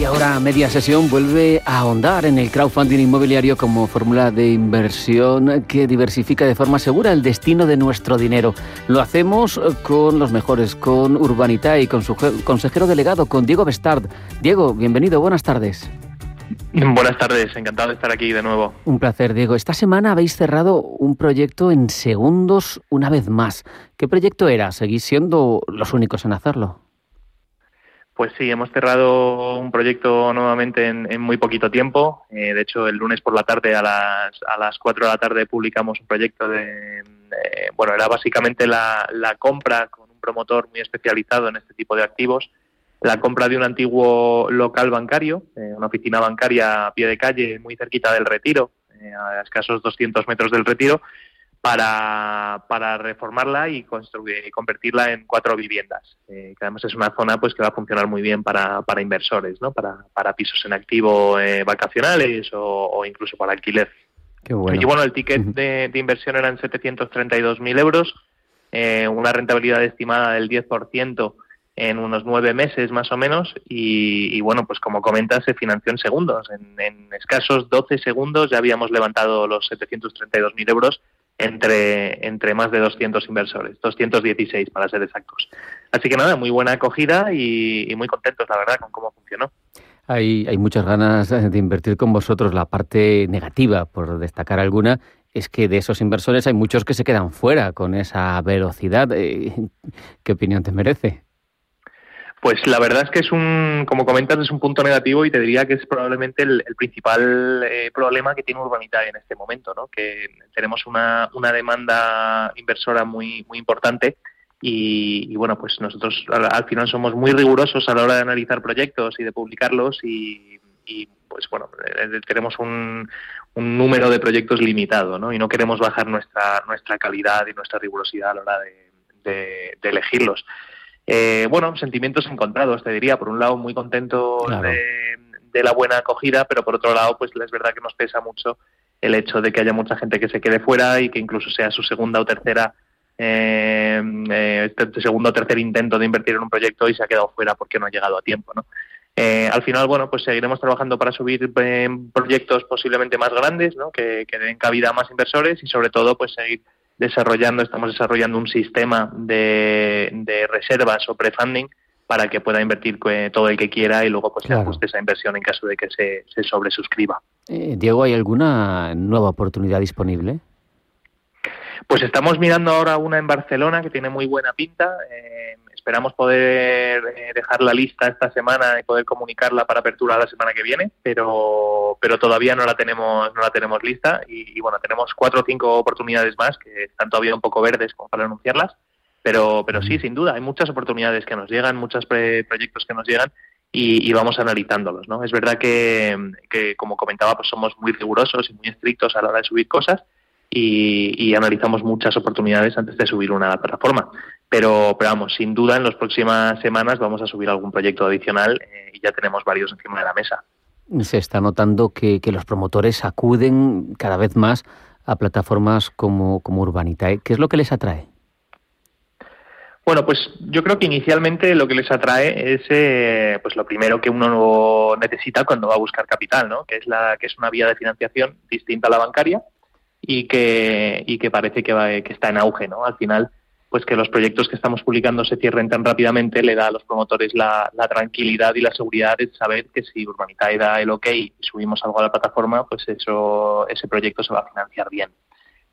Y ahora media sesión vuelve a ahondar en el crowdfunding inmobiliario como fórmula de inversión que diversifica de forma segura el destino de nuestro dinero. Lo hacemos con los mejores, con Urbanita y con su consejero delegado, con Diego Bestard. Diego, bienvenido, buenas tardes. Buenas tardes, encantado de estar aquí de nuevo. Un placer, Diego. Esta semana habéis cerrado un proyecto en segundos una vez más. ¿Qué proyecto era? ¿Seguís siendo los únicos en hacerlo? Pues sí, hemos cerrado un proyecto nuevamente en, muy poquito tiempo. Eh, de hecho, el lunes por la tarde a las, a las 4 de la tarde publicamos un proyecto de, bueno, era básicamente la, compra con un promotor muy especializado en este tipo de activos, la compra de un antiguo local bancario, eh, una oficina bancaria a pie de calle muy cerquita del retiro, eh, a escasos 200 metros del retiro, para, para reformarla y construir y convertirla en cuatro viviendas. Eh, que además es una zona pues que va a funcionar muy bien para, para inversores, ¿no? para, para pisos en activo eh, vacacionales o, incluso para alquiler. Qué bueno. Y bueno, el ticket de, de inversión eran 732.000 euros, eh, una rentabilidad estimada del 10% en unos nueve meses más o menos y, bueno, pues como comentas, se financió en segundos. En, en escasos 12 segundos ya habíamos levantado los 732.000 euros entre, entre más de 200 inversores, 216 para ser exactos. Así que nada, muy buena acogida y, muy contentos, la verdad, con cómo funcionó. Hay, hay muchas ganas de invertir con vosotros. La parte negativa, por destacar alguna, es que de esos inversores hay muchos que se quedan fuera con esa velocidad. Eh, ¿Qué opinión te merece? Pues la verdad es que es un, como comentas, es un punto negativo y te diría que es probablemente el, principal eh, problema que tiene Urbanita en este momento, ¿no? Que tenemos una, una demanda inversora muy, muy importante y, bueno, pues nosotros al, final somos muy rigurosos a la hora de analizar proyectos y de publicarlos y, pues bueno, eh, tenemos un, un, número de proyectos limitado, ¿no? Y no queremos bajar nuestra, nuestra calidad y nuestra rigurosidad a la hora de elegirlos. Eh, bueno, sentimientos encontrados, te diría. Por un lado, muy contento de, la buena acogida, pero por otro lado, pues es verdad que nos pesa mucho el hecho de que haya mucha gente que se quede fuera y que incluso sea su segunda o tercera eh, eh segundo o tercer intento de invertir en un proyecto y se ha quedado fuera porque no ha llegado a tiempo, ¿no? Eh, al final, bueno, pues seguiremos trabajando para subir proyectos posiblemente más grandes, ¿no? Que, que den cabida a más inversores y sobre todo, pues seguir desarrollando, estamos desarrollando un sistema de, reservas o prefunding para que pueda invertir todo el que quiera y luego pues se ajuste esa inversión en caso de que se, se sobresuscriba. Eh, Diego, ¿hay alguna nueva oportunidad disponible? Pues estamos mirando ahora una en Barcelona que tiene muy buena pinta. Eh, esperamos poder eh, dejar la lista esta semana y poder comunicarla para apertura la semana que viene, pero, pero todavía no la tenemos, no la tenemos lista y, bueno, tenemos cuatro o cinco oportunidades más que están todavía un poco verdes como para anunciarlas, pero, pero sí, sin duda, hay muchas oportunidades que nos llegan, muchos proyectos que nos llegan y, vamos analizándolos, ¿no? Es verdad que, que, como comentaba, pues somos muy rigurosos y muy estrictos a la hora de subir cosas, y, analizamos muchas oportunidades antes de subir una plataforma. Pero, pero vamos, sin duda en las próximas semanas vamos a subir algún proyecto adicional eh, y ya tenemos varios encima de la mesa. Se está notando que, los promotores acuden cada vez más a plataformas como, como Urbanita. ¿Qué es lo que les atrae? Bueno, pues yo creo que inicialmente lo que les atrae es eh, pues lo primero que uno necesita cuando va a buscar capital, ¿no? Que es la que es una vía de financiación distinta a la bancaria y que, y que parece que, va, que está en auge, ¿no? Al final, pues que los proyectos que estamos publicando se cierren tan rápidamente le da a los promotores la, tranquilidad y la seguridad de saber que si Urbanitae da el ok y subimos algo a la plataforma, pues eso, ese proyecto se va a financiar bien.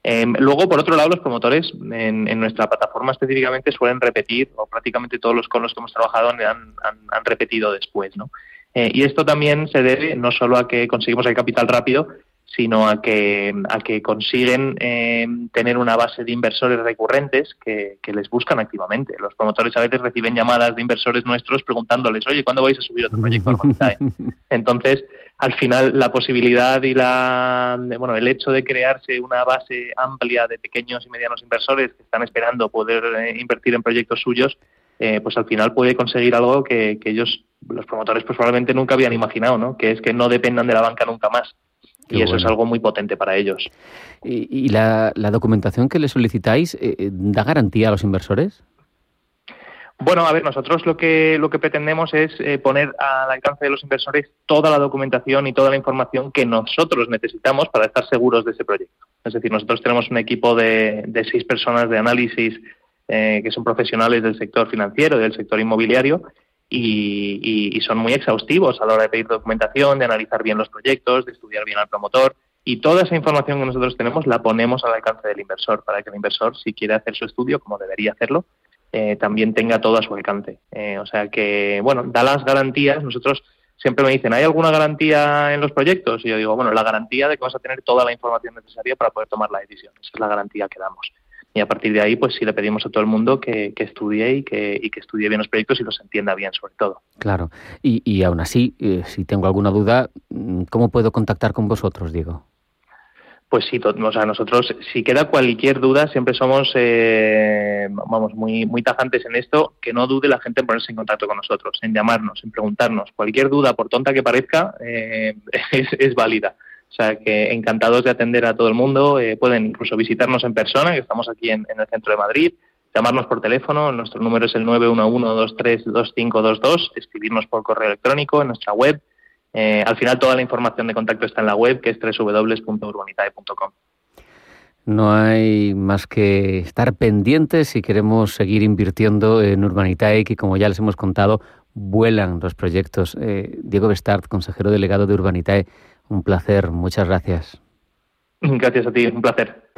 Em, luego, por otro lado, los promotores en, nuestra plataforma específicamente suelen repetir, o prácticamente todos los con los que hemos trabajado han, repetido después, ¿no? Eh, y esto también se debe no solo a que conseguimos el capital rápido, sino a que, a que consiguen eh, tener una base de inversores recurrentes que, les buscan activamente. Los promotores a veces reciben llamadas de inversores nuestros preguntándoles, oye, ¿cuándo vais a subir otro proyecto Entonces, al final, la posibilidad y la, bueno, el hecho de crearse una base amplia de pequeños y medianos inversores que están esperando poder eh, invertir en proyectos suyos, eh, pues al final puede conseguir algo que, que ellos, los promotores, pues probablemente nunca habían imaginado, ¿no? Que es que no dependan de la banca nunca más y eso es algo muy potente para ellos. ¿Y, la, documentación que le solicitáis eh, eh, da garantía a los inversores? Bueno, a ver, nosotros lo que lo que pretendemos es eh, poner al alcance de los inversores toda la documentación y toda la información que nosotros necesitamos para estar seguros de ese proyecto. Es decir, nosotros tenemos un equipo de, seis personas de análisis eh, que son profesionales del sector financiero y del sector inmobiliario y, y, son muy exhaustivos a la hora de pedir documentación, de analizar bien los proyectos, de estudiar bien al promotor. Y toda esa información que nosotros tenemos la ponemos al alcance del inversor para que el inversor, si quiere hacer su estudio, como debería hacerlo, eh, también tenga todo a su alcance. Eh, o sea que, bueno, da las garantías. Nosotros siempre me dicen, ¿hay alguna garantía en los proyectos? Y yo digo, bueno, la garantía de que vas a tener toda la información necesaria para poder tomar la decisión. Esa es la garantía que damos. Y a partir de ahí, pues sí le pedimos a todo el mundo que, estudie y que, y que, estudie bien los proyectos y los entienda bien, sobre todo. Claro. Y, y aún así, eh, si tengo alguna duda, ¿cómo puedo contactar con vosotros, Diego? Pues sí, o sea, nosotros, si queda cualquier duda, siempre somos, eh, vamos, muy, muy tajantes en esto, que no dude la gente en ponerse en contacto con nosotros, en llamarnos, en preguntarnos. Cualquier duda, por tonta que parezca, eh, es, válida. O sea, que encantados de atender a todo el mundo. Eh, pueden incluso visitarnos en persona, que estamos aquí en, el centro de Madrid, llamarnos por teléfono, nuestro número es el 911-232522, escribirnos por correo electrónico en nuestra web eh, al final toda la información de contacto está en la web, que es www.urbanitae.com. No hay más que estar pendientes si queremos seguir invirtiendo en Urbanitae, que como ya les hemos contado, vuelan los proyectos. Eh, Diego Bestart, consejero delegado de Urbanitae, un placer, muchas gracias. Gracias a ti, un placer.